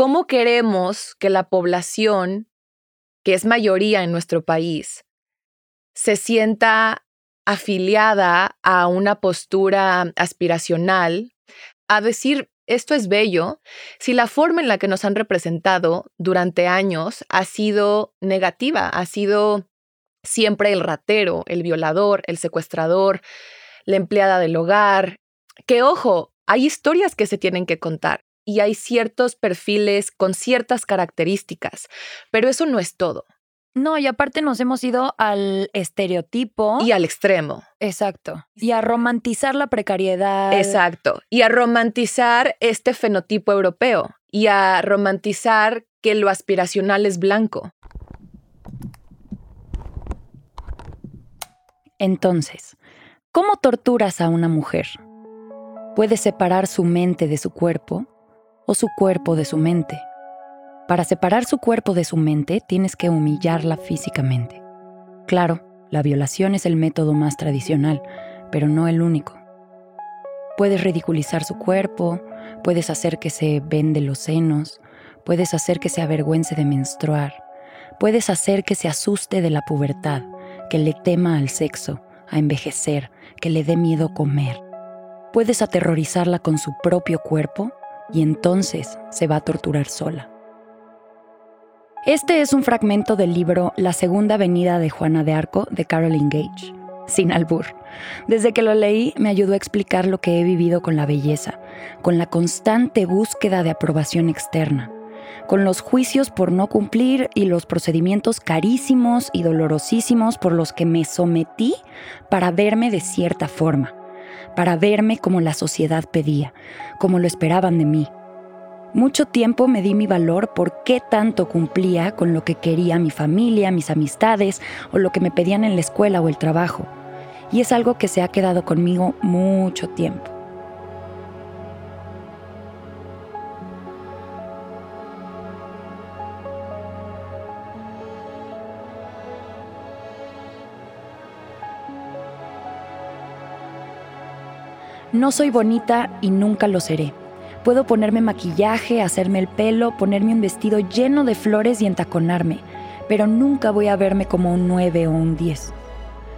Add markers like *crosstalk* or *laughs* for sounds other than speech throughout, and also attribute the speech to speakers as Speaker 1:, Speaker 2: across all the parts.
Speaker 1: ¿cómo queremos que la población, que es mayoría en nuestro país, se sienta afiliada a una postura aspiracional, a decir, esto es bello, si la forma en la que nos han representado durante años ha sido negativa, ha sido siempre el ratero, el violador, el secuestrador, la empleada del hogar. Que ojo, hay historias que se tienen que contar y hay ciertos perfiles con ciertas características, pero eso no es todo.
Speaker 2: No, y aparte nos hemos ido al estereotipo.
Speaker 1: Y al extremo.
Speaker 2: Exacto. Y a romantizar la precariedad.
Speaker 1: Exacto. Y a romantizar este fenotipo europeo. Y a romantizar que lo aspiracional es blanco.
Speaker 2: Entonces, ¿cómo torturas a una mujer? ¿Puedes separar su mente de su cuerpo su cuerpo de su mente? Para separar su cuerpo de su mente tienes que humillarla físicamente. Claro, la violación es el método más tradicional, pero no el único. Puedes ridiculizar su cuerpo, puedes hacer que se vende los senos, puedes hacer que se avergüence de menstruar, puedes hacer que se asuste de la pubertad, que le tema al sexo, a envejecer, que le dé miedo comer. Puedes aterrorizarla con su propio cuerpo y entonces se va a torturar sola. Este es un fragmento del libro La Segunda Venida de Juana de Arco de Caroline Gage, sin albur. Desde que lo leí me ayudó a explicar lo que he vivido con la belleza, con la constante búsqueda de aprobación externa, con los juicios por no cumplir y los procedimientos carísimos y dolorosísimos por los que me sometí para verme de cierta forma, para verme como la sociedad pedía, como lo esperaban de mí mucho tiempo me di mi valor por qué tanto cumplía con lo que quería mi familia, mis amistades o lo que me pedían en la escuela o el trabajo. Y es algo que se ha quedado conmigo mucho tiempo. No soy bonita y nunca lo seré. Puedo ponerme maquillaje, hacerme el pelo, ponerme un vestido lleno de flores y entaconarme, pero nunca voy a verme como un 9 o un 10.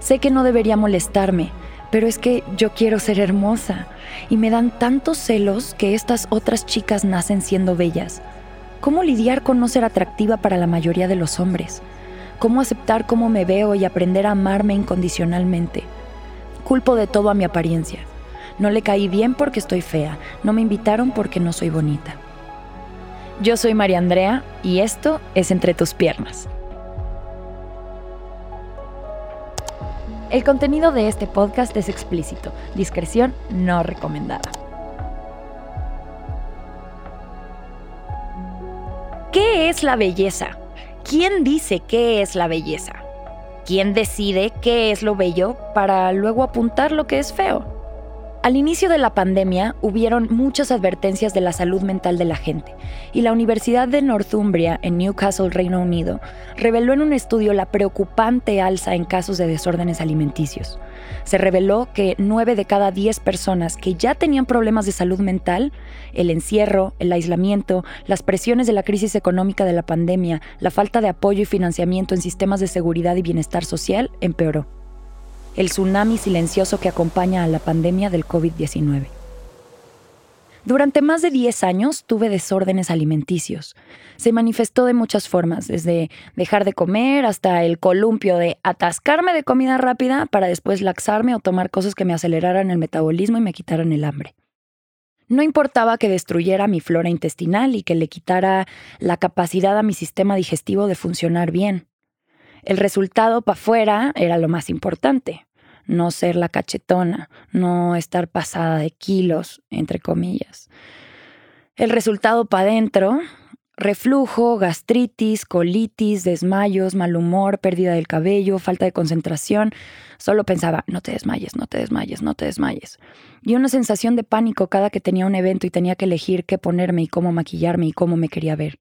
Speaker 2: Sé que no debería molestarme, pero es que yo quiero ser hermosa y me dan tantos celos que estas otras chicas nacen siendo bellas. ¿Cómo lidiar con no ser atractiva para la mayoría de los hombres? ¿Cómo aceptar cómo me veo y aprender a amarme incondicionalmente? Culpo de todo a mi apariencia. No le caí bien porque estoy fea. No me invitaron porque no soy bonita. Yo soy María Andrea y esto es Entre tus piernas. El contenido de este podcast es explícito. Discreción no recomendada. ¿Qué es la belleza? ¿Quién dice qué es la belleza? ¿Quién decide qué es lo bello para luego apuntar lo que es feo? Al inicio de la pandemia hubieron muchas advertencias de la salud mental de la gente y la Universidad de Northumbria en Newcastle, Reino Unido, reveló en un estudio la preocupante alza en casos de desórdenes alimenticios. Se reveló que 9 de cada 10 personas que ya tenían problemas de salud mental, el encierro, el aislamiento, las presiones de la crisis económica de la pandemia, la falta de apoyo y financiamiento en sistemas de seguridad y bienestar social, empeoró el tsunami silencioso que acompaña a la pandemia del COVID-19. Durante más de 10 años tuve desórdenes alimenticios. Se manifestó de muchas formas, desde dejar de comer hasta el columpio de atascarme de comida rápida para después laxarme o tomar cosas que me aceleraran el metabolismo y me quitaran el hambre. No importaba que destruyera mi flora intestinal y que le quitara la capacidad a mi sistema digestivo de funcionar bien. El resultado para afuera era lo más importante. No ser la cachetona, no estar pasada de kilos, entre comillas. El resultado para adentro, reflujo, gastritis, colitis, desmayos, mal humor, pérdida del cabello, falta de concentración. Solo pensaba, no te desmayes, no te desmayes, no te desmayes. Y una sensación de pánico cada que tenía un evento y tenía que elegir qué ponerme y cómo maquillarme y cómo me quería ver.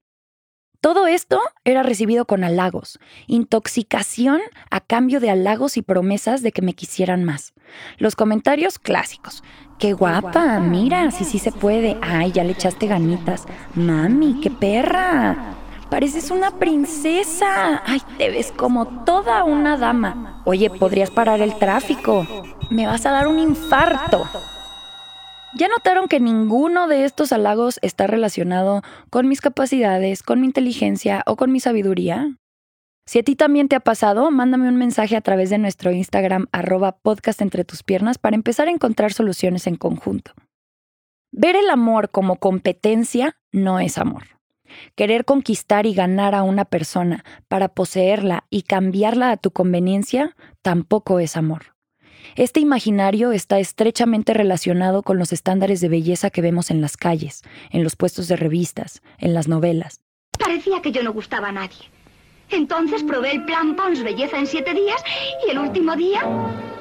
Speaker 2: Todo esto era recibido con halagos, intoxicación a cambio de halagos y promesas de que me quisieran más. Los comentarios clásicos. Qué guapa, mira, si sí, sí se puede. Ay, ya le echaste ganitas. Mami, qué perra. Pareces una princesa. Ay, te ves como toda una dama. Oye, podrías parar el tráfico. Me vas a dar un infarto. ¿Ya notaron que ninguno de estos halagos está relacionado con mis capacidades, con mi inteligencia o con mi sabiduría? Si a ti también te ha pasado, mándame un mensaje a través de nuestro Instagram arroba podcast entre tus piernas para empezar a encontrar soluciones en conjunto. Ver el amor como competencia no es amor. Querer conquistar y ganar a una persona para poseerla y cambiarla a tu conveniencia tampoco es amor. Este imaginario está estrechamente relacionado con los estándares de belleza que vemos en las calles, en los puestos de revistas, en las novelas.
Speaker 3: Parecía que yo no gustaba a nadie. Entonces probé el plan Pons Belleza en siete días y el último día...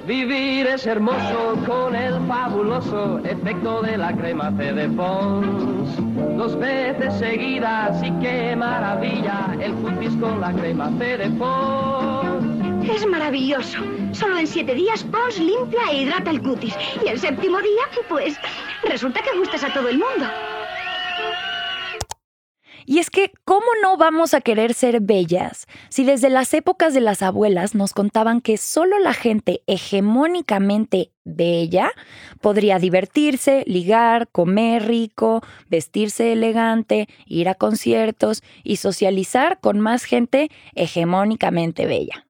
Speaker 4: Vivir es hermoso con el fabuloso efecto de la crema C de Pons. Dos veces seguidas y qué maravilla el cutis con la crema C de Pons.
Speaker 3: Es maravilloso. Solo en siete días Pons limpia e hidrata el cutis. Y el séptimo día, pues, resulta que gustas a todo el mundo.
Speaker 2: Y es que, ¿cómo no vamos a querer ser bellas si desde las épocas de las abuelas nos contaban que solo la gente hegemónicamente bella podría divertirse, ligar, comer rico, vestirse elegante, ir a conciertos y socializar con más gente hegemónicamente bella?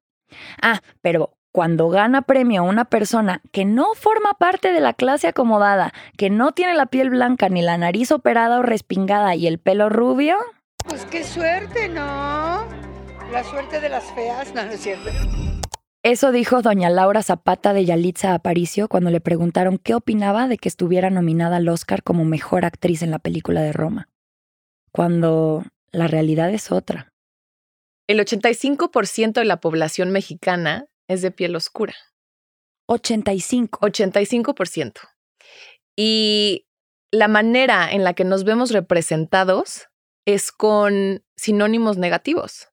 Speaker 2: Ah, pero cuando gana premio una persona que no forma parte de la clase acomodada, que no tiene la piel blanca ni la nariz operada o respingada y el pelo rubio.
Speaker 5: Pues qué suerte, ¿no? La suerte de las feas, no, no es cierto.
Speaker 2: Eso dijo doña Laura Zapata de Yalitza Aparicio cuando le preguntaron qué opinaba de que estuviera nominada al Oscar como mejor actriz en la película de Roma. Cuando la realidad es otra.
Speaker 1: El 85% de la población mexicana es de piel oscura.
Speaker 2: 85.
Speaker 1: 85%. Y la manera en la que nos vemos representados es con sinónimos negativos.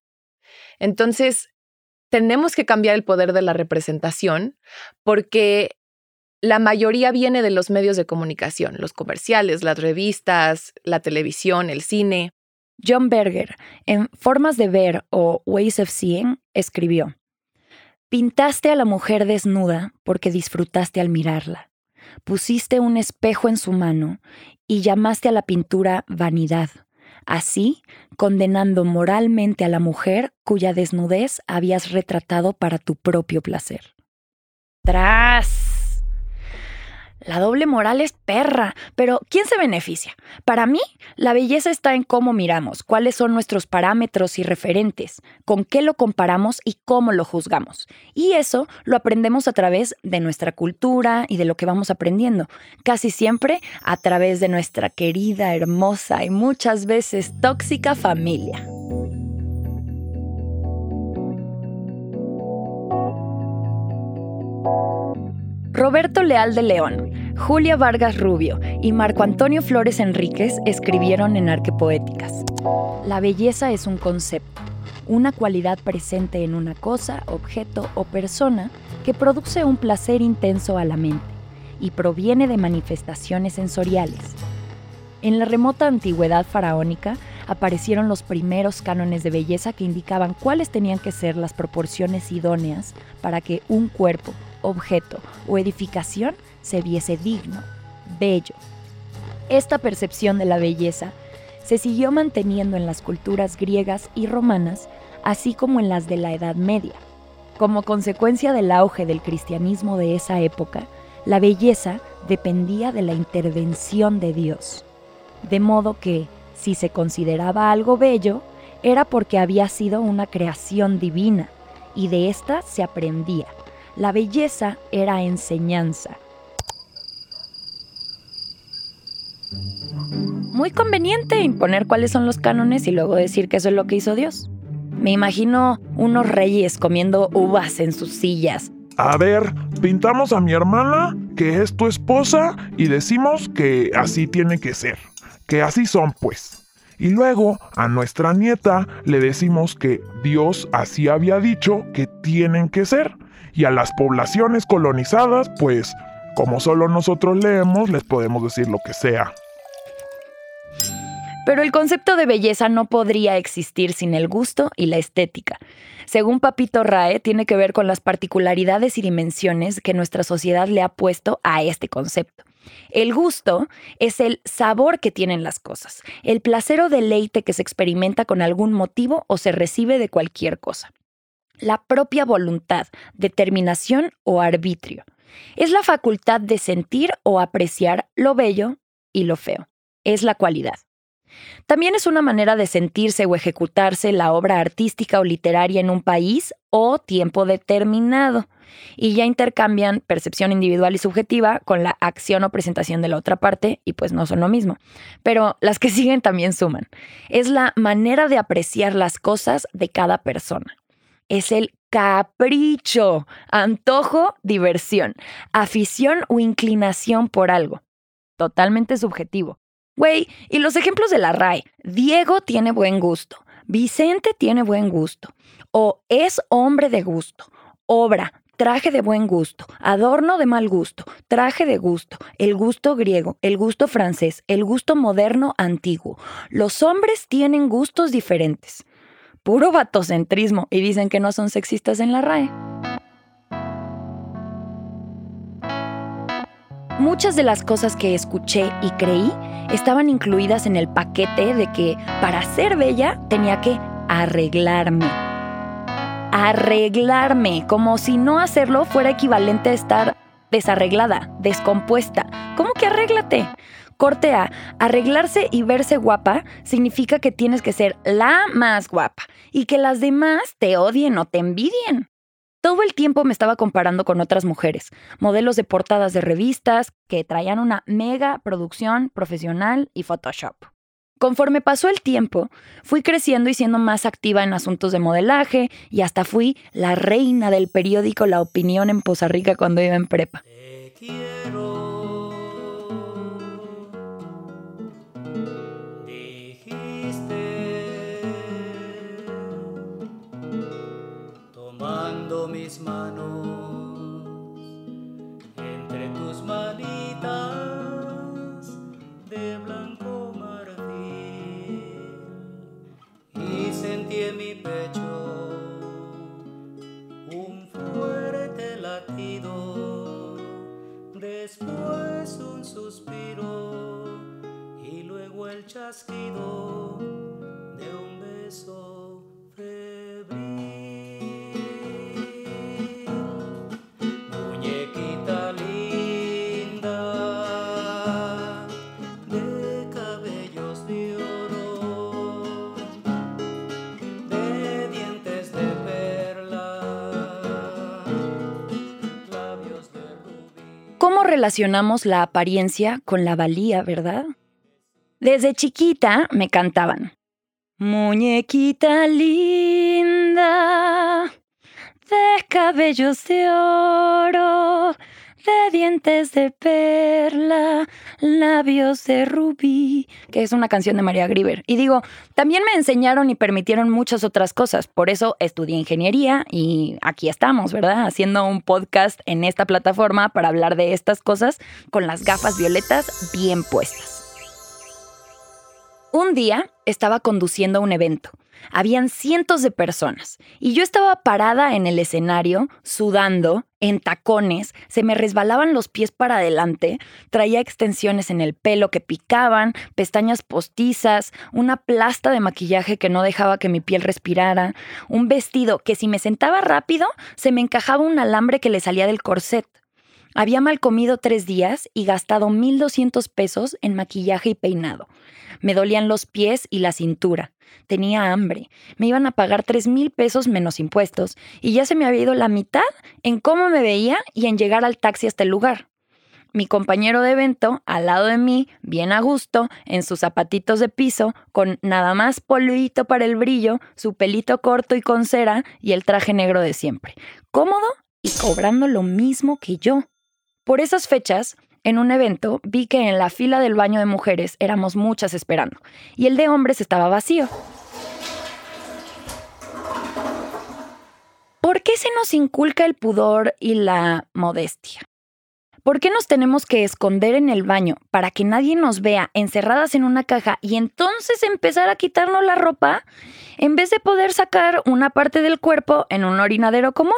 Speaker 1: Entonces, tenemos que cambiar el poder de la representación porque la mayoría viene de los medios de comunicación, los comerciales, las revistas, la televisión, el cine.
Speaker 2: John Berger, en Formas de Ver o Ways of Seeing, escribió, Pintaste a la mujer desnuda porque disfrutaste al mirarla. Pusiste un espejo en su mano y llamaste a la pintura vanidad, así condenando moralmente a la mujer cuya desnudez habías retratado para tu propio placer. ¡Tras! La doble moral es perra, pero ¿quién se beneficia? Para mí, la belleza está en cómo miramos, cuáles son nuestros parámetros y referentes, con qué lo comparamos y cómo lo juzgamos. Y eso lo aprendemos a través de nuestra cultura y de lo que vamos aprendiendo, casi siempre a través de nuestra querida, hermosa y muchas veces tóxica familia. Roberto Leal de León, Julia Vargas Rubio y Marco Antonio Flores Enríquez escribieron en Arquepoéticas. La belleza es un concepto, una cualidad presente en una cosa, objeto o persona que produce un placer intenso a la mente y proviene de manifestaciones sensoriales. En la remota antigüedad faraónica aparecieron los primeros cánones de belleza que indicaban cuáles tenían que ser las proporciones idóneas para que un cuerpo, objeto o edificación se viese digno, bello. Esta percepción de la belleza se siguió manteniendo en las culturas griegas y romanas, así como en las de la Edad Media. Como consecuencia del auge del cristianismo de esa época, la belleza dependía de la intervención de Dios. De modo que, si se consideraba algo bello, era porque había sido una creación divina, y de ésta se aprendía. La belleza era enseñanza. Muy conveniente imponer cuáles son los cánones y luego decir que eso es lo que hizo Dios. Me imagino unos reyes comiendo uvas en sus sillas.
Speaker 6: A ver, pintamos a mi hermana, que es tu esposa, y decimos que así tiene que ser. Que así son, pues. Y luego a nuestra nieta le decimos que Dios así había dicho que tienen que ser y a las poblaciones colonizadas, pues como solo nosotros leemos, les podemos decir lo que sea.
Speaker 2: Pero el concepto de belleza no podría existir sin el gusto y la estética. Según Papito Rae, tiene que ver con las particularidades y dimensiones que nuestra sociedad le ha puesto a este concepto. El gusto es el sabor que tienen las cosas, el placer o deleite que se experimenta con algún motivo o se recibe de cualquier cosa. La propia voluntad, determinación o arbitrio. Es la facultad de sentir o apreciar lo bello y lo feo. Es la cualidad. También es una manera de sentirse o ejecutarse la obra artística o literaria en un país o tiempo determinado. Y ya intercambian percepción individual y subjetiva con la acción o presentación de la otra parte y pues no son lo mismo. Pero las que *laughs* siguen también suman. Es la manera de apreciar las cosas de cada persona. Es el capricho, antojo, diversión, afición o inclinación por algo. Totalmente subjetivo. Güey, y los ejemplos de la RAE. Diego tiene buen gusto. Vicente tiene buen gusto. O es hombre de gusto. Obra, traje de buen gusto, adorno de mal gusto, traje de gusto, el gusto griego, el gusto francés, el gusto moderno antiguo. Los hombres tienen gustos diferentes. Puro vatocentrismo y dicen que no son sexistas en la RAE. Muchas de las cosas que escuché y creí estaban incluidas en el paquete de que para ser bella tenía que arreglarme. Arreglarme, como si no hacerlo fuera equivalente a estar desarreglada, descompuesta. ¿Cómo que arréglate? Corte A, arreglarse y verse guapa significa que tienes que ser la más guapa y que las demás te odien o te envidien. Todo el tiempo me estaba comparando con otras mujeres, modelos de portadas de revistas que traían una mega producción profesional y Photoshop. Conforme pasó el tiempo, fui creciendo y siendo más activa en asuntos de modelaje y hasta fui la reina del periódico La Opinión en Poza Rica cuando iba en prepa.
Speaker 7: Manos. Entre tus manitas de blanco marfil. Y sentí en mi pecho un fuerte latido, después un suspiro y luego el chasquido de un beso.
Speaker 2: Relacionamos la apariencia con la valía, verdad? Desde chiquita me cantaban. Muñequita linda, de cabellos de oro, de dientes de perla, labios de rubí, que es una canción de María Grieber. Y digo, también me enseñaron y permitieron muchas otras cosas. Por eso estudié ingeniería y aquí estamos, ¿verdad? Haciendo un podcast en esta plataforma para hablar de estas cosas con las gafas violetas bien puestas. Un día estaba conduciendo un evento habían cientos de personas y yo estaba parada en el escenario, sudando, en tacones, se me resbalaban los pies para adelante, traía extensiones en el pelo que picaban, pestañas postizas, una plasta de maquillaje que no dejaba que mi piel respirara, un vestido que si me sentaba rápido se me encajaba un alambre que le salía del corset. Había mal comido tres días y gastado 1.200 pesos en maquillaje y peinado. Me dolían los pies y la cintura. Tenía hambre. Me iban a pagar tres mil pesos menos impuestos y ya se me había ido la mitad en cómo me veía y en llegar al taxi hasta el lugar. Mi compañero de evento, al lado de mí, bien a gusto, en sus zapatitos de piso, con nada más polvito para el brillo, su pelito corto y con cera y el traje negro de siempre. Cómodo y cobrando lo mismo que yo. Por esas fechas, en un evento vi que en la fila del baño de mujeres éramos muchas esperando y el de hombres estaba vacío. ¿Por qué se nos inculca el pudor y la modestia? ¿Por qué nos tenemos que esconder en el baño para que nadie nos vea encerradas en una caja y entonces empezar a quitarnos la ropa en vez de poder sacar una parte del cuerpo en un orinadero común?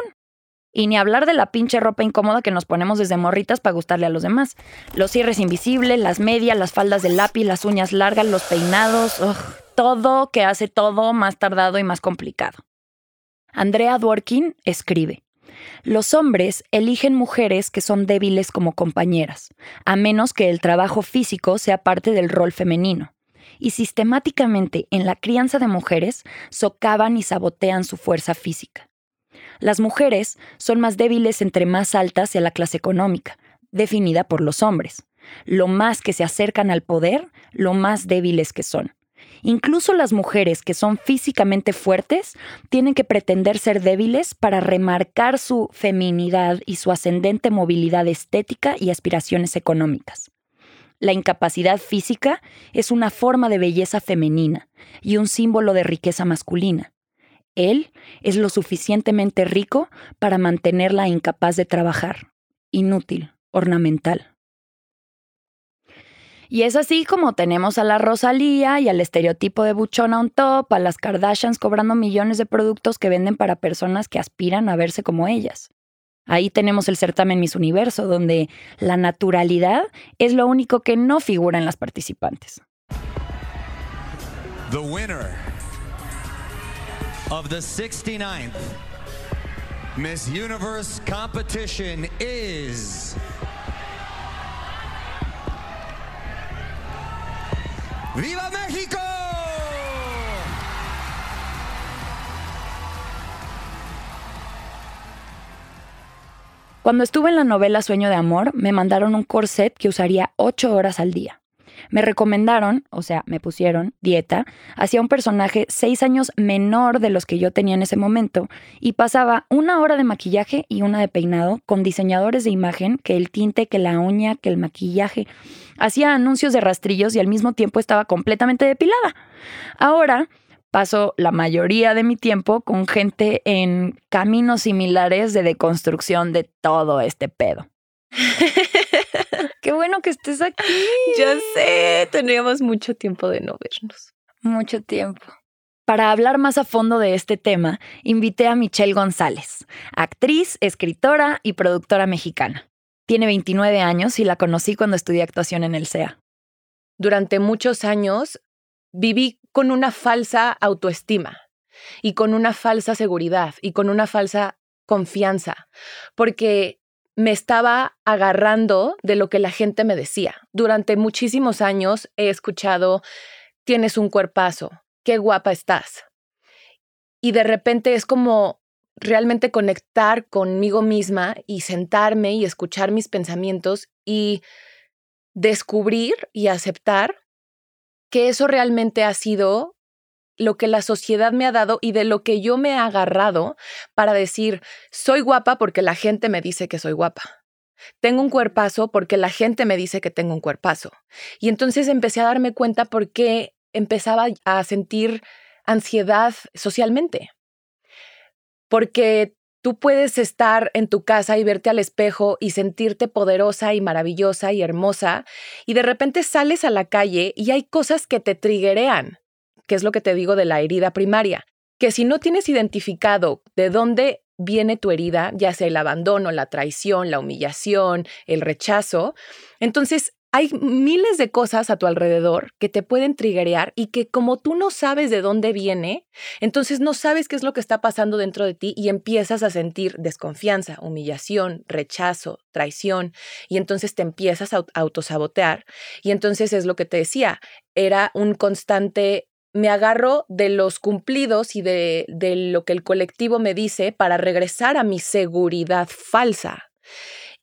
Speaker 2: Y ni hablar de la pinche ropa incómoda que nos ponemos desde morritas para gustarle a los demás. Los cierres invisibles, las medias, las faldas de lápiz, las uñas largas, los peinados, ugh, todo que hace todo más tardado y más complicado. Andrea Dworkin escribe. Los hombres eligen mujeres que son débiles como compañeras, a menos que el trabajo físico sea parte del rol femenino. Y sistemáticamente en la crianza de mujeres socavan y sabotean su fuerza física. Las mujeres son más débiles entre más altas a la clase económica, definida por los hombres. Lo más que se acercan al poder, lo más débiles que son. Incluso las mujeres que son físicamente fuertes tienen que pretender ser débiles para remarcar su feminidad y su ascendente movilidad estética y aspiraciones económicas. La incapacidad física es una forma de belleza femenina y un símbolo de riqueza masculina. Él es lo suficientemente rico para mantenerla incapaz de trabajar, inútil, ornamental. Y es así como tenemos a la Rosalía y al estereotipo de buchona on top, a las Kardashians cobrando millones de productos que venden para personas que aspiran a verse como ellas. Ahí tenemos el certamen Miss Universo, donde la naturalidad es lo único que no figura en las participantes.
Speaker 8: The winner of the 69th Miss Universe competition is ¡Viva México!
Speaker 2: Cuando estuve en la novela Sueño de Amor, me mandaron un corset que usaría ocho horas al día. Me recomendaron, o sea, me pusieron dieta, hacia un personaje seis años menor de los que yo tenía en ese momento y pasaba una hora de maquillaje y una de peinado con diseñadores de imagen, que el tinte, que la uña, que el maquillaje. Hacía anuncios de rastrillos y al mismo tiempo estaba completamente depilada. Ahora paso la mayoría de mi tiempo con gente en caminos similares de deconstrucción de todo este pedo. *laughs* Qué bueno que estés aquí. *laughs*
Speaker 1: Ya sé, teníamos mucho tiempo de no vernos.
Speaker 2: Mucho tiempo. Para hablar más a fondo de este tema, invité a Michelle González, actriz, escritora y productora mexicana. Tiene 29 años y la conocí cuando estudié actuación en el CEA.
Speaker 1: Durante muchos años viví con una falsa autoestima y con una falsa seguridad y con una falsa confianza, porque me estaba agarrando de lo que la gente me decía. Durante muchísimos años he escuchado, tienes un cuerpazo, qué guapa estás. Y de repente es como realmente conectar conmigo misma y sentarme y escuchar mis pensamientos y descubrir y aceptar que eso realmente ha sido lo que la sociedad me ha dado y de lo que yo me he agarrado para decir, soy guapa porque la gente me dice que soy guapa. Tengo un cuerpazo porque la gente me dice que tengo un cuerpazo. Y entonces empecé a darme cuenta por qué empezaba a sentir ansiedad socialmente. Porque tú puedes estar en tu casa y verte al espejo y sentirte poderosa y maravillosa y hermosa, y de repente sales a la calle y hay cosas que te triguerean que es lo que te digo de la herida primaria, que si no tienes identificado de dónde viene tu herida, ya sea el abandono, la traición, la humillación, el rechazo, entonces hay miles de cosas a tu alrededor que te pueden triggerear y que como tú no sabes de dónde viene, entonces no sabes qué es lo que está pasando dentro de ti y empiezas a sentir desconfianza, humillación, rechazo, traición y entonces te empiezas a autosabotear. Y entonces es lo que te decía, era un constante me agarro de los cumplidos y de, lo que el colectivo me dice para regresar a mi seguridad falsa.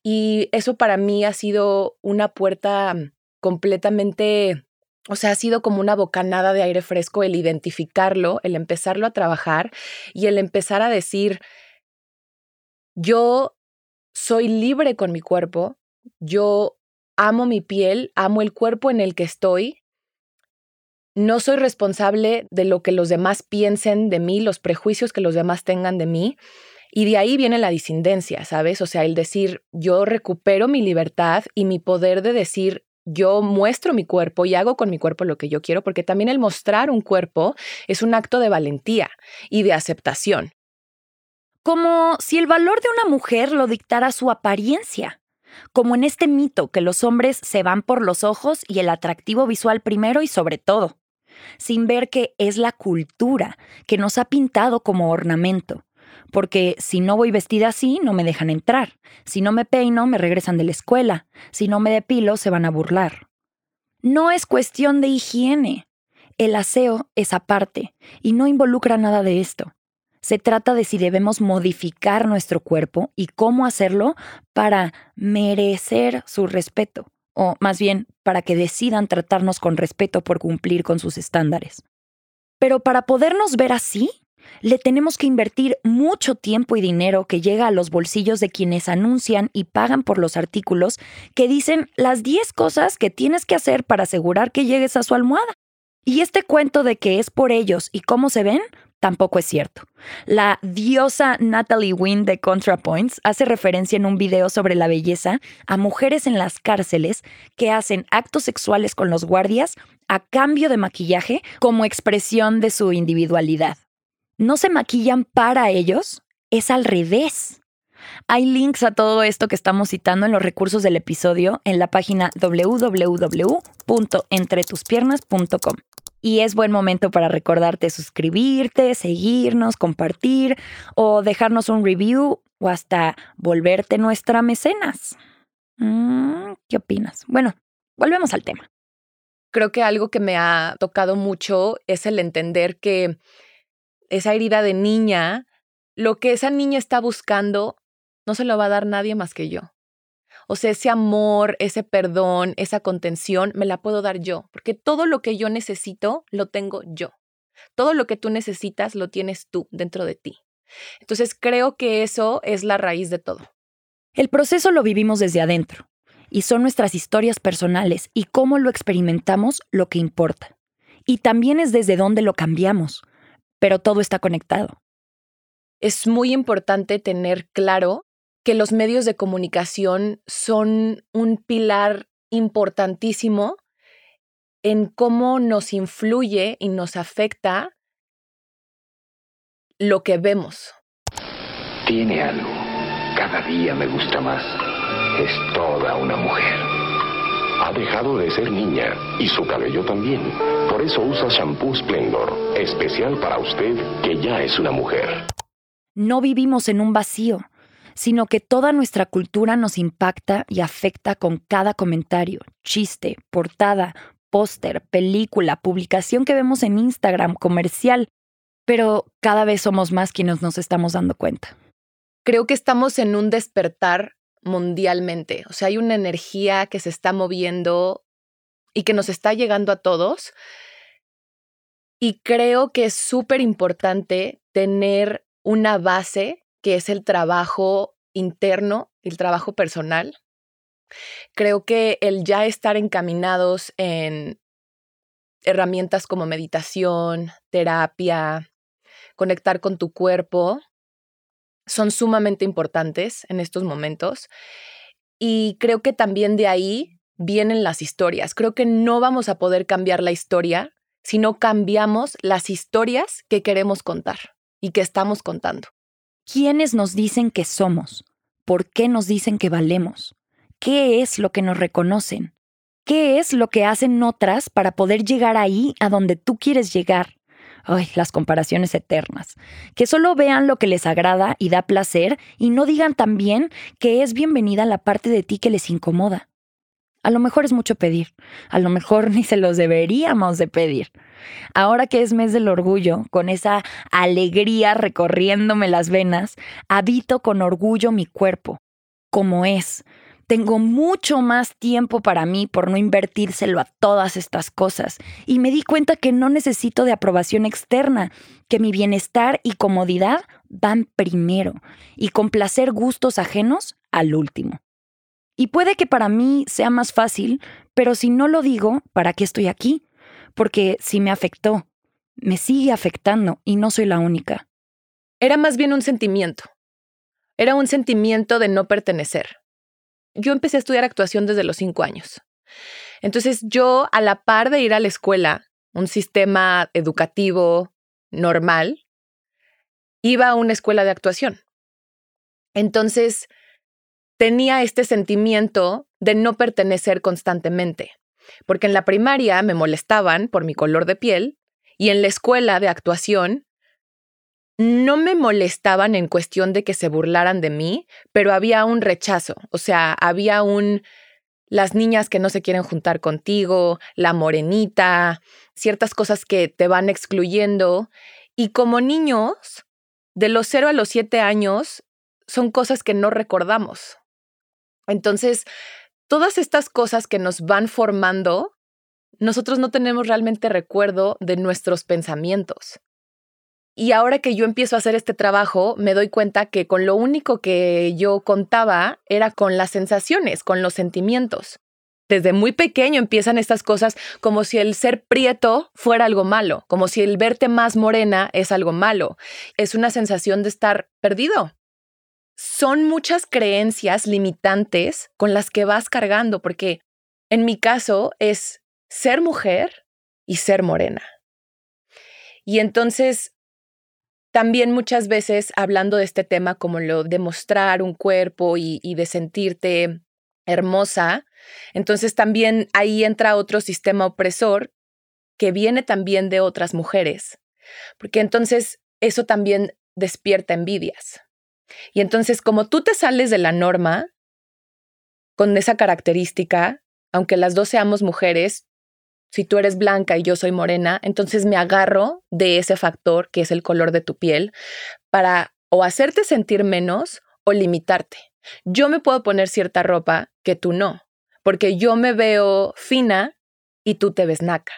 Speaker 1: Y eso para mí ha sido una puerta completamente, o sea, ha sido como una bocanada de aire fresco el identificarlo, el empezarlo a trabajar y el empezar a decir, yo soy libre con mi cuerpo, yo amo mi piel, amo el cuerpo en el que estoy no soy responsable de lo que los demás piensen de mí, los prejuicios que los demás tengan de mí. Y de ahí viene la disidencia, ¿sabes? O sea, el decir, yo recupero mi libertad y mi poder de decir, yo muestro mi cuerpo y hago con mi cuerpo lo que yo quiero, porque también el mostrar un cuerpo es un acto de valentía y de aceptación.
Speaker 2: Como si el valor de una mujer lo dictara su apariencia. Como en este mito que los hombres se van por los ojos y el atractivo visual primero y sobre todo, sin ver que es la cultura que nos ha pintado como ornamento. Porque si no voy vestida así, no me dejan entrar. Si no me peino, me regresan de la escuela. Si no me depilo, se van a burlar. No es cuestión de higiene. El aseo es aparte y no involucra nada de esto. Se trata de si debemos modificar nuestro cuerpo y cómo hacerlo para merecer su respeto, o más bien para que decidan tratarnos con respeto por cumplir con sus estándares. Pero para podernos ver así, le tenemos que invertir mucho tiempo y dinero que llega a los bolsillos de quienes anuncian y pagan por los artículos que dicen las 10 cosas que tienes que hacer para asegurar que llegues a su almohada. Y este cuento de que es por ellos y cómo se ven, tampoco es cierto. La diosa Natalie Wynn de ContraPoints hace referencia en un video sobre la belleza a mujeres en las cárceles que hacen actos sexuales con los guardias a cambio de maquillaje como expresión de su individualidad. No se maquillan para ellos, es al revés. Hay links a todo esto que estamos citando en los recursos del episodio en la página www.entretuspiernas.com. Y es buen momento para recordarte suscribirte, seguirnos, compartir o dejarnos un review o hasta volverte nuestra mecenas. Mm, ¿Qué opinas? Bueno, volvemos al tema.
Speaker 1: Creo que algo que me ha tocado mucho es el entender que esa herida de niña, lo que esa niña está buscando, no se lo va a dar nadie más que yo. O sea, ese amor, ese perdón, esa contención, me la puedo dar yo, porque todo lo que yo necesito lo tengo yo. Todo lo que tú necesitas lo tienes tú dentro de ti. Entonces creo que eso es la raíz de todo.
Speaker 2: El proceso lo vivimos desde adentro y son nuestras historias personales y cómo lo experimentamos lo que importa. Y también es desde dónde lo cambiamos, pero todo está conectado.
Speaker 1: Es muy importante tener claro que los medios de comunicación son un pilar importantísimo en cómo nos influye y nos afecta lo que vemos.
Speaker 9: Tiene algo. Cada día me gusta más. Es toda una mujer.
Speaker 10: Ha dejado de ser niña y su cabello también. Por eso usa shampoo Splendor, especial para usted que ya es una mujer.
Speaker 2: No vivimos en un vacío sino que toda nuestra cultura nos impacta y afecta con cada comentario, chiste, portada, póster, película, publicación que vemos en Instagram, comercial, pero cada vez somos más quienes nos estamos dando cuenta.
Speaker 1: Creo que estamos en un despertar mundialmente, o sea, hay una energía que se está moviendo y que nos está llegando a todos. Y creo que es súper importante tener una base que es el trabajo interno, el trabajo personal. Creo que el ya estar encaminados en herramientas como meditación, terapia, conectar con tu cuerpo, son sumamente importantes en estos momentos. Y creo que también de ahí vienen las historias. Creo que no vamos a poder cambiar la historia si no cambiamos las historias que queremos contar y que estamos contando.
Speaker 2: ¿Quiénes nos dicen que somos? ¿Por qué nos dicen que valemos? ¿Qué es lo que nos reconocen? ¿Qué es lo que hacen otras para poder llegar ahí a donde tú quieres llegar? Ay, las comparaciones eternas. Que solo vean lo que les agrada y da placer y no digan también que es bienvenida la parte de ti que les incomoda. A lo mejor es mucho pedir, a lo mejor *laughs* ni se los deberíamos de pedir. Ahora que es mes del orgullo, con esa alegría recorriéndome las venas, habito con orgullo mi cuerpo, como es. Tengo mucho más tiempo para mí por no invertírselo a todas estas cosas y me di cuenta que no necesito de aprobación externa, que mi bienestar y comodidad van primero y complacer gustos ajenos al último. Y puede que para mí sea más fácil, pero si no lo digo, ¿para qué estoy aquí? Porque si me afectó, me sigue afectando y no soy la única.
Speaker 1: Era más bien un sentimiento. Era un sentimiento de no pertenecer. Yo empecé a estudiar actuación desde los cinco años. Entonces yo, a la par de ir a la escuela, un sistema educativo normal, iba a una escuela de actuación. Entonces tenía este sentimiento de no pertenecer constantemente, porque en la primaria me molestaban por mi color de piel y en la escuela de actuación no me molestaban en cuestión de que se burlaran de mí, pero había un rechazo, o sea, había un las niñas que no se quieren juntar contigo, la morenita, ciertas cosas que te van excluyendo. Y como niños, de los 0 a los 7 años, son cosas que no recordamos. Entonces, todas estas cosas que nos van formando, nosotros no tenemos realmente recuerdo de nuestros pensamientos. Y ahora que yo empiezo a hacer este trabajo, me doy cuenta que con lo único que yo contaba era con las sensaciones, con los sentimientos. Desde muy pequeño empiezan estas cosas como si el ser prieto fuera algo malo, como si el verte más morena es algo malo. Es una sensación de estar perdido. Son muchas creencias limitantes con las que vas cargando, porque en mi caso es ser mujer y ser morena. Y entonces también muchas veces hablando de este tema como lo de mostrar un cuerpo y, de sentirte hermosa, entonces también ahí entra otro sistema opresor que viene también de otras mujeres, porque entonces eso también despierta envidias. Y entonces como tú te sales de la norma con esa característica, aunque las dos seamos mujeres, si tú eres blanca y yo soy morena, entonces me agarro de ese factor que es el color de tu piel para o hacerte sentir menos o limitarte. Yo me puedo poner cierta ropa que tú no, porque yo me veo fina y tú te ves naca.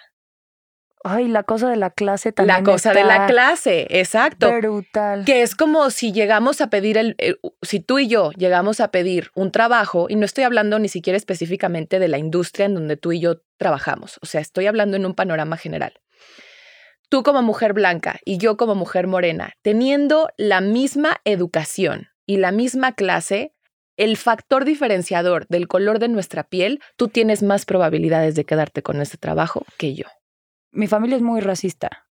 Speaker 2: Ay, la cosa de la clase también.
Speaker 1: La cosa de la clase, exacto.
Speaker 2: Brutal.
Speaker 1: Que es como si llegamos a pedir el, si tú y yo llegamos a pedir un trabajo, y no estoy hablando ni siquiera específicamente de la industria en donde tú y yo trabajamos, o sea, estoy hablando en un panorama general. Tú como mujer blanca y yo como mujer morena, teniendo la misma educación y la misma clase, el factor diferenciador del color de nuestra piel, tú tienes más probabilidades de quedarte con ese trabajo que yo
Speaker 2: mi familia es muy racista.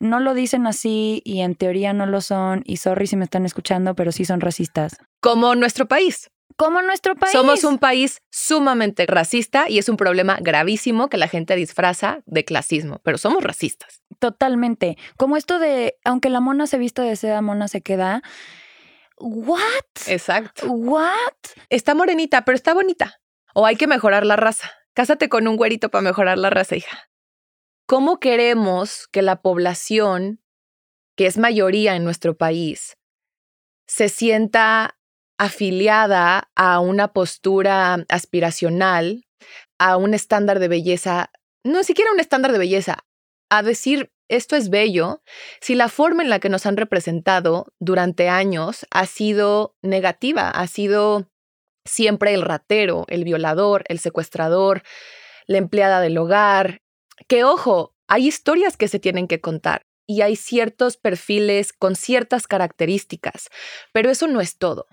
Speaker 2: No lo dicen así y en teoría no lo son, y sorry si me están escuchando, pero sí son racistas.
Speaker 1: Como nuestro país.
Speaker 2: Como nuestro país.
Speaker 1: Somos un país sumamente racista y es un problema gravísimo que la gente disfraza de clasismo, pero somos racistas.
Speaker 2: Totalmente. Como esto de, aunque la mona se vista de seda, mona se queda. ¿What?
Speaker 1: Exacto.
Speaker 2: ¿What?
Speaker 1: Está morenita, pero está bonita. O hay que mejorar la raza. Cásate con un güerito para mejorar la raza, hija. ¿Cómo queremos que la población, que es mayoría en nuestro país, se sienta afiliada a una postura aspiracional, a un estándar de belleza, no siquiera un estándar de belleza, a decir esto es bello, si la forma en la que nos han representado durante años ha sido negativa, ha sido siempre el ratero, el violador, el secuestrador, la empleada del hogar, que ojo, hay historias que se tienen que contar y hay ciertos perfiles con ciertas características, pero eso no es todo.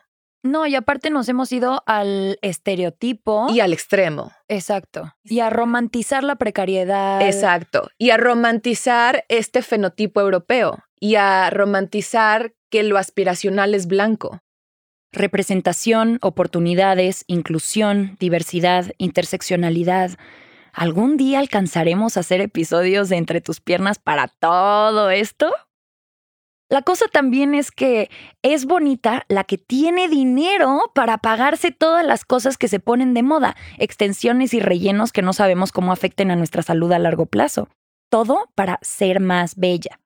Speaker 2: No, y aparte nos hemos ido al estereotipo.
Speaker 1: Y al extremo.
Speaker 2: Exacto. Y a romantizar la precariedad.
Speaker 1: Exacto. Y a romantizar este fenotipo europeo. Y a romantizar que lo aspiracional es blanco.
Speaker 2: Representación, oportunidades, inclusión, diversidad, interseccionalidad. ¿Algún día alcanzaremos a hacer episodios de Entre tus piernas para todo esto? La cosa también es que es bonita la que tiene dinero para pagarse todas las cosas que se ponen de moda, extensiones y rellenos que no sabemos cómo afecten a nuestra salud a largo plazo. Todo para ser más bella.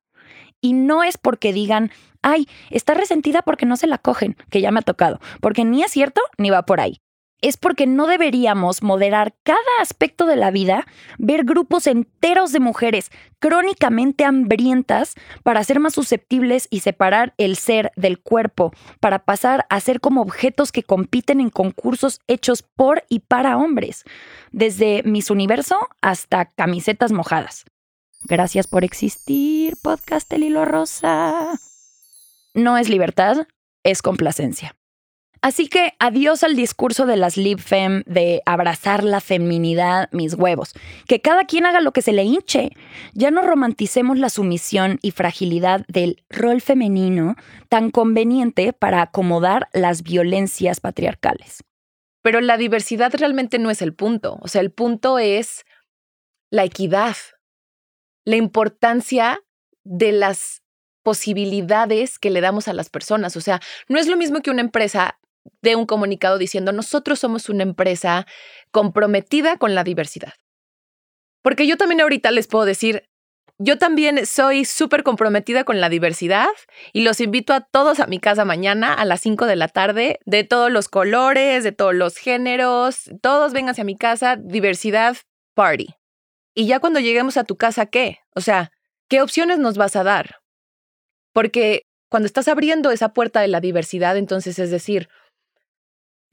Speaker 2: Y no es porque digan, ay, está resentida porque no se la cogen, que ya me ha tocado, porque ni es cierto ni va por ahí es porque no deberíamos moderar cada aspecto de la vida, ver grupos enteros de mujeres crónicamente hambrientas para ser más susceptibles y separar el ser del cuerpo, para pasar a ser como objetos que compiten en concursos hechos por y para hombres, desde Miss Universo hasta camisetas mojadas. Gracias por existir, podcast El Hilo Rosa. No es libertad, es complacencia. Así que adiós al discurso de las libfem de abrazar la feminidad, mis huevos. Que cada quien haga lo que se le hinche. Ya no romanticemos la sumisión y fragilidad del rol femenino tan conveniente para acomodar las violencias patriarcales.
Speaker 1: Pero la diversidad realmente no es el punto. O sea, el punto es la equidad, la importancia de las posibilidades que le damos a las personas. O sea, no es lo mismo que una empresa de un comunicado diciendo nosotros somos una empresa comprometida con la diversidad. Porque yo también ahorita les puedo decir, yo también soy súper comprometida con la diversidad y los invito a todos a mi casa mañana a las 5 de la tarde, de todos los colores, de todos los géneros, todos vengan a mi casa, diversidad party. Y ya cuando lleguemos a tu casa, ¿qué? O sea, ¿qué opciones nos vas a dar? Porque cuando estás abriendo esa puerta de la diversidad, entonces es decir,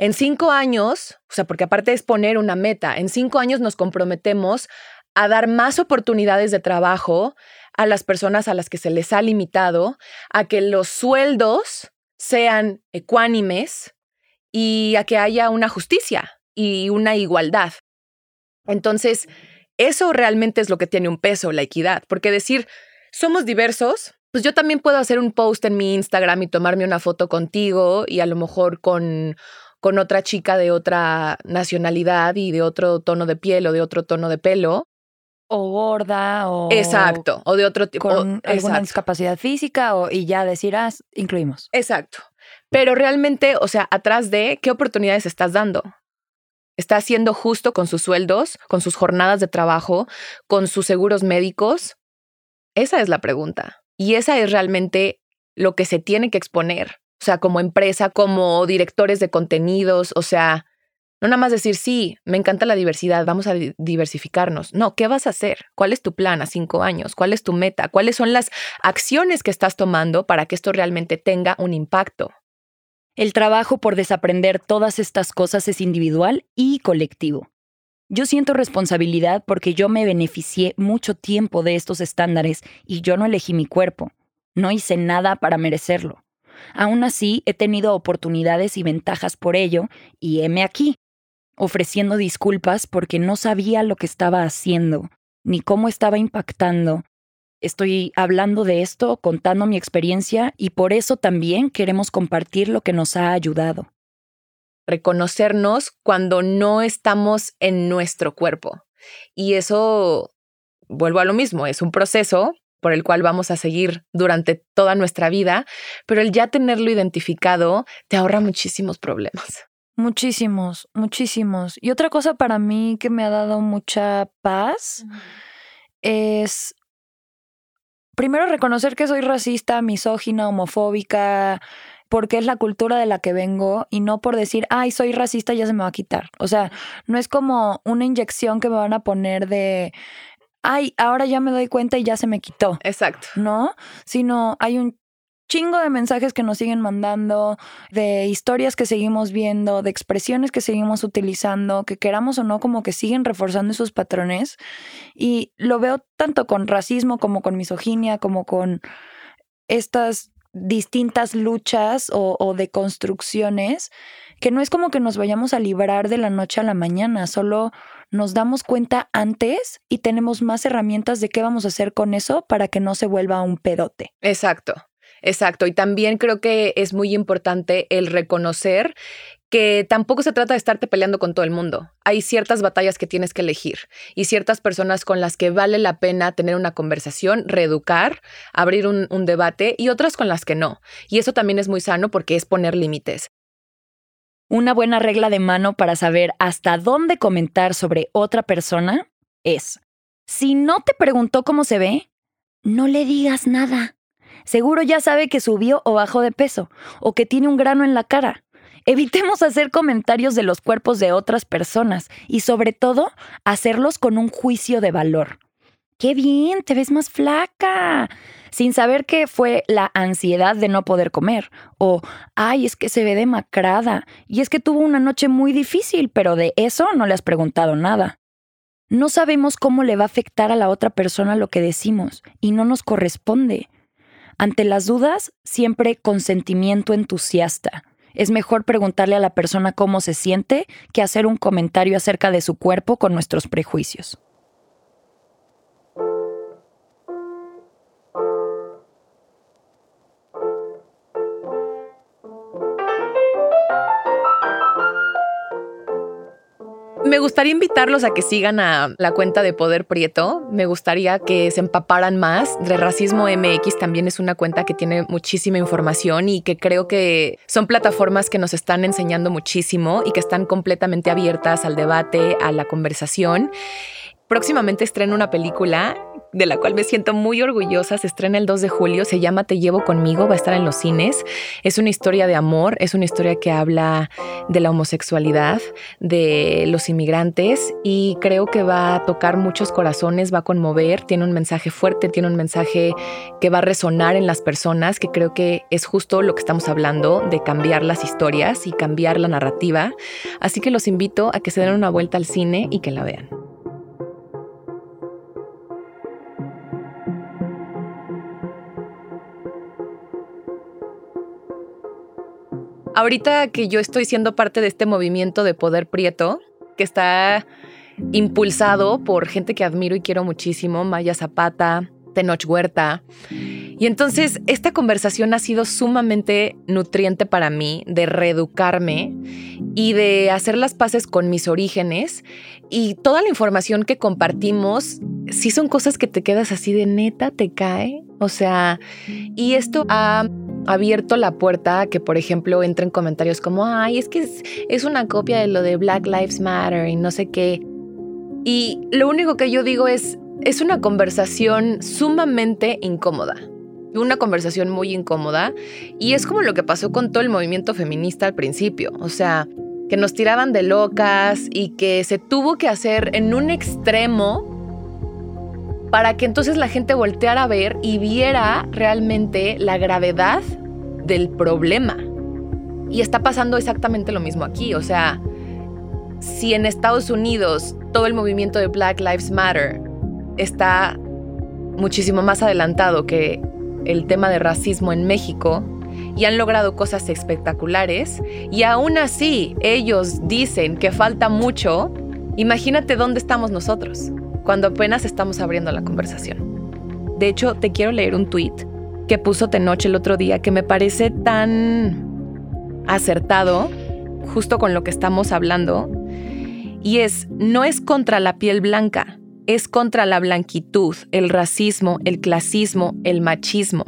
Speaker 1: en cinco años, o sea, porque aparte es poner una meta, en cinco años nos comprometemos a dar más oportunidades de trabajo a las personas a las que se les ha limitado, a que los sueldos sean ecuánimes y a que haya una justicia y una igualdad. Entonces, eso realmente es lo que tiene un peso, la equidad, porque decir, somos diversos, pues yo también puedo hacer un post en mi Instagram y tomarme una foto contigo y a lo mejor con con otra chica de otra nacionalidad y de otro tono de piel o de otro tono de pelo.
Speaker 2: O gorda o...
Speaker 1: Exacto, o de otro tipo.
Speaker 2: Con alguna discapacidad física o, y ya decir, ah, incluimos.
Speaker 1: Exacto. Pero realmente, o sea, atrás de qué oportunidades estás dando. ¿Está siendo justo con sus sueldos, con sus jornadas de trabajo, con sus seguros médicos? Esa es la pregunta. Y esa es realmente lo que se tiene que exponer o sea, como empresa, como directores de contenidos, o sea, no nada más decir, sí, me encanta la diversidad, vamos a diversificarnos. No, ¿qué vas a hacer? ¿Cuál es tu plan a cinco años? ¿Cuál es tu meta? ¿Cuáles son las acciones que estás tomando para que esto realmente tenga un impacto?
Speaker 2: El trabajo por desaprender todas estas cosas es individual y colectivo. Yo siento responsabilidad porque yo me beneficié mucho tiempo de estos estándares y yo no elegí mi cuerpo. No hice nada para merecerlo. Aún así, he tenido oportunidades y ventajas por ello, y heme aquí, ofreciendo disculpas porque no sabía lo que estaba haciendo, ni cómo estaba impactando. Estoy hablando de esto, contando mi experiencia, y por eso también queremos compartir lo que nos ha ayudado.
Speaker 1: Reconocernos cuando no estamos en nuestro cuerpo. Y eso, vuelvo a lo mismo, es un proceso por el cual vamos a seguir durante toda nuestra vida, pero el ya tenerlo identificado te ahorra muchísimos problemas.
Speaker 2: Muchísimos, muchísimos. Y otra cosa para mí que me ha dado mucha paz es primero reconocer que soy racista, misógina, homofóbica, porque es la cultura de la que vengo y no por decir, ay, soy racista, ya se me va a quitar. O sea, no es como una inyección que me van a poner de ay, ahora ya me doy cuenta y ya se me quitó.
Speaker 1: Exacto.
Speaker 2: ¿No? Sino hay un chingo de mensajes que nos siguen mandando, de historias que seguimos viendo, de expresiones que seguimos utilizando, que queramos o no, como que siguen reforzando esos patrones. Y lo veo tanto con racismo como con misoginia, como con estas distintas luchas o, o de construcciones, que no es como que nos vayamos a librar de la noche a la mañana, solo nos damos cuenta antes y tenemos más herramientas de qué vamos a hacer con eso para que no se vuelva un pedote.
Speaker 1: Exacto, exacto. Y también creo que es muy importante el reconocer que tampoco se trata de estarte peleando con todo el mundo. Hay ciertas batallas que tienes que elegir y ciertas personas con las que vale la pena tener una conversación, reeducar, abrir un, un, debate y otras con las que no. Y eso también es muy sano porque es poner límites.
Speaker 2: Una buena regla de mano para saber hasta dónde comentar sobre otra persona es, si no te preguntó cómo se ve, no le digas nada. Seguro ya sabe que subió o bajó de peso, o que tiene un grano en la cara. Evitemos hacer comentarios de los cuerpos de otras personas y sobre todo hacerlos con un juicio de valor. ¡Qué bien! Te ves más flaca sin saber que fue la ansiedad de no poder comer, o, ay, es que se ve demacrada, y es que tuvo una noche muy difícil, pero de eso no le has preguntado nada. No sabemos cómo le va a afectar a la otra persona lo que decimos, y no nos corresponde. Ante las dudas, siempre consentimiento entusiasta. Es mejor preguntarle a la persona cómo se siente que hacer un comentario acerca de su cuerpo con nuestros prejuicios.
Speaker 1: Me gustaría invitarlos a que sigan a la cuenta de Poder Prieto. Me gustaría que se empaparan más. De Racismo MX también es una cuenta que tiene muchísima información y que creo que son plataformas que nos están enseñando muchísimo y que están completamente abiertas al debate, a la conversación. Próximamente estreno una película de la cual me siento muy orgullosa. Se estrena el 2 de julio, se llama Te llevo conmigo, va a estar en los cines. Es una historia de amor, es una historia que habla de la homosexualidad, de los inmigrantes y creo que va a tocar muchos corazones, va a conmover, tiene un mensaje fuerte, tiene un mensaje que va a resonar en las personas, que creo que es justo lo que estamos hablando, de cambiar las historias y cambiar la narrativa. Así que los invito a que se den una vuelta al cine y que la vean. Ahorita que yo estoy siendo parte de este movimiento de poder prieto, que está impulsado por gente que admiro y quiero muchísimo, Maya Zapata, Tenoch Huerta. Y entonces esta conversación ha sido sumamente nutriente para mí de reeducarme y de hacer las paces con mis orígenes y toda la información que compartimos, sí son cosas que te quedas así de neta, te cae. O sea, y esto ha abierto la puerta a que, por ejemplo, entren comentarios como, ay, es que es, una copia de lo de Black Lives Matter y no sé qué. Y lo único que yo digo es, es una conversación sumamente incómoda. Una conversación muy incómoda. Y es como lo que pasó con todo el movimiento feminista al principio. O sea, que nos tiraban de locas y que se tuvo que hacer en un extremo para que entonces la gente volteara a ver y viera realmente la gravedad del problema. Y está pasando exactamente lo mismo aquí. O sea, si en Estados Unidos todo el movimiento de Black Lives Matter está muchísimo más adelantado que el tema de racismo en México y han logrado cosas espectaculares y aún así ellos dicen que falta mucho, imagínate dónde estamos nosotros cuando apenas estamos abriendo la conversación. De hecho, te quiero leer un tweet que puso Tenoch el otro día que me parece tan acertado, justo con lo que estamos hablando, y es, no es contra la piel blanca, es contra la blanquitud, el racismo, el clasismo, el machismo.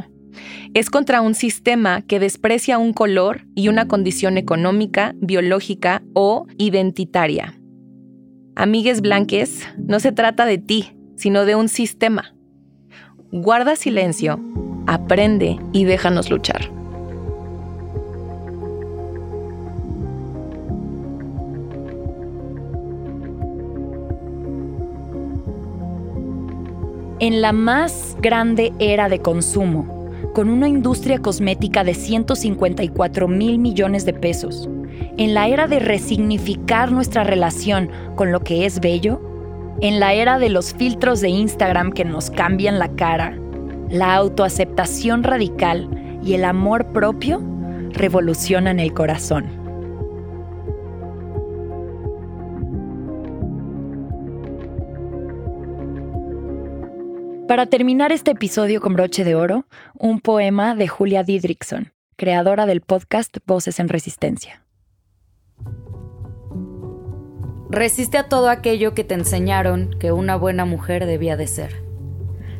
Speaker 1: Es contra un sistema que desprecia un color y una condición económica, biológica o identitaria. Amigues blanques, no se trata de ti, sino de un sistema. Guarda silencio, aprende y déjanos luchar.
Speaker 2: En la más grande era de consumo, con una industria cosmética de 154 mil millones de pesos, en la era de resignificar nuestra relación con lo que es bello, en la era de los filtros de Instagram que nos cambian la cara, la autoaceptación radical y el amor propio revolucionan el corazón. Para terminar este episodio con broche de oro, un poema de Julia Didrikson, creadora del podcast Voces en Resistencia.
Speaker 11: Resiste a todo aquello que te enseñaron que una buena mujer debía de ser.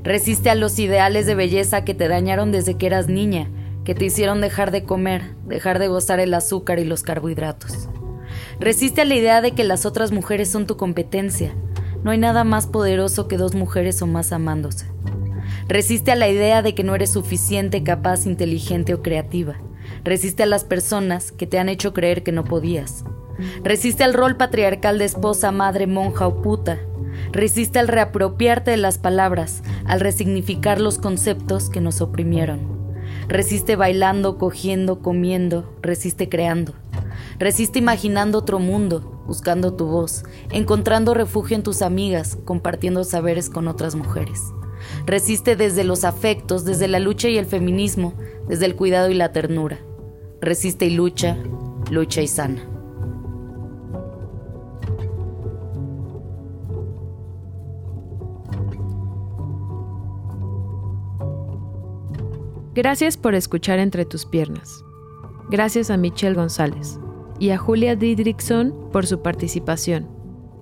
Speaker 11: Resiste a los ideales de belleza que te dañaron desde que eras niña, que te hicieron dejar de comer, dejar de gozar el azúcar y los carbohidratos. Resiste a la idea de que las otras mujeres son tu competencia. No hay nada más poderoso que dos mujeres o más amándose. Resiste a la idea de que no eres suficiente, capaz, inteligente o creativa. Resiste a las personas que te han hecho creer que no podías. Resiste al rol patriarcal de esposa, madre, monja o puta. Resiste al reapropiarte de las palabras, al resignificar los conceptos que nos oprimieron. Resiste bailando, cogiendo, comiendo, resiste creando. Resiste imaginando otro mundo, buscando tu voz, encontrando refugio en tus amigas, compartiendo saberes con otras mujeres. Resiste desde los afectos, desde la lucha y el feminismo, desde el cuidado y la ternura. Resiste y lucha, lucha y sana.
Speaker 12: Gracias por escuchar Entre tus piernas. Gracias a Michelle González y a Julia Didrickson por su participación.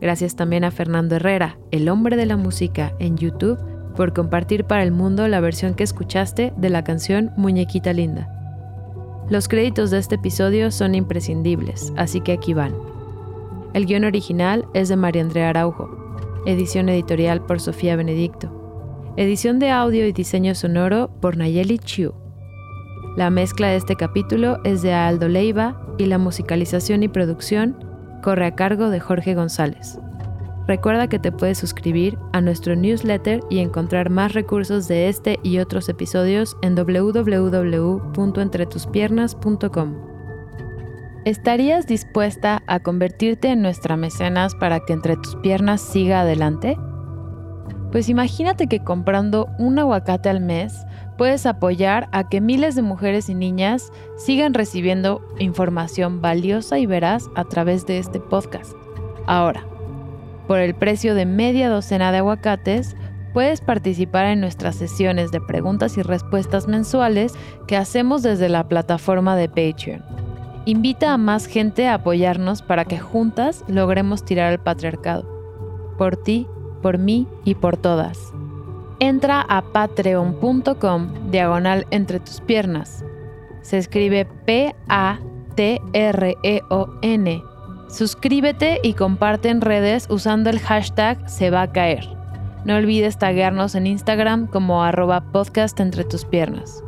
Speaker 12: Gracias también a Fernando Herrera, el hombre de la música, en YouTube, por compartir para el mundo la versión que escuchaste de la canción Muñequita Linda. Los créditos de este episodio son imprescindibles, así que aquí van. El guion original es de María Andrea Araujo, edición editorial por Sofía Benedicto. Edición de audio y diseño sonoro por Nayeli Chiu. La mezcla de este capítulo es de Aldo Leiva y la musicalización y producción corre a cargo de Jorge González. Recuerda que te puedes suscribir a nuestro newsletter y encontrar más recursos de este y otros episodios en www.entretuspiernas.com. ¿Estarías dispuesta a convertirte en nuestra mecenas para que Entre tus piernas siga adelante? Pues imagínate que comprando un aguacate al mes puedes apoyar a que miles de mujeres y niñas sigan recibiendo información valiosa y veraz a través de este podcast. Ahora, por el precio de media docena de aguacates, puedes participar en nuestras sesiones de preguntas y respuestas mensuales que hacemos desde la plataforma de Patreon. Invita a más gente a apoyarnos para que juntas logremos tirar al patriarcado. Por ti, por mí y por todas. Entra a patreon.com diagonal entre tus piernas. Se escribe P-A-T-R-E-O-N. Suscríbete y comparte en redes usando el hashtag se va a caer. No olvides taguearnos en Instagram como arroba podcast entre tus piernas.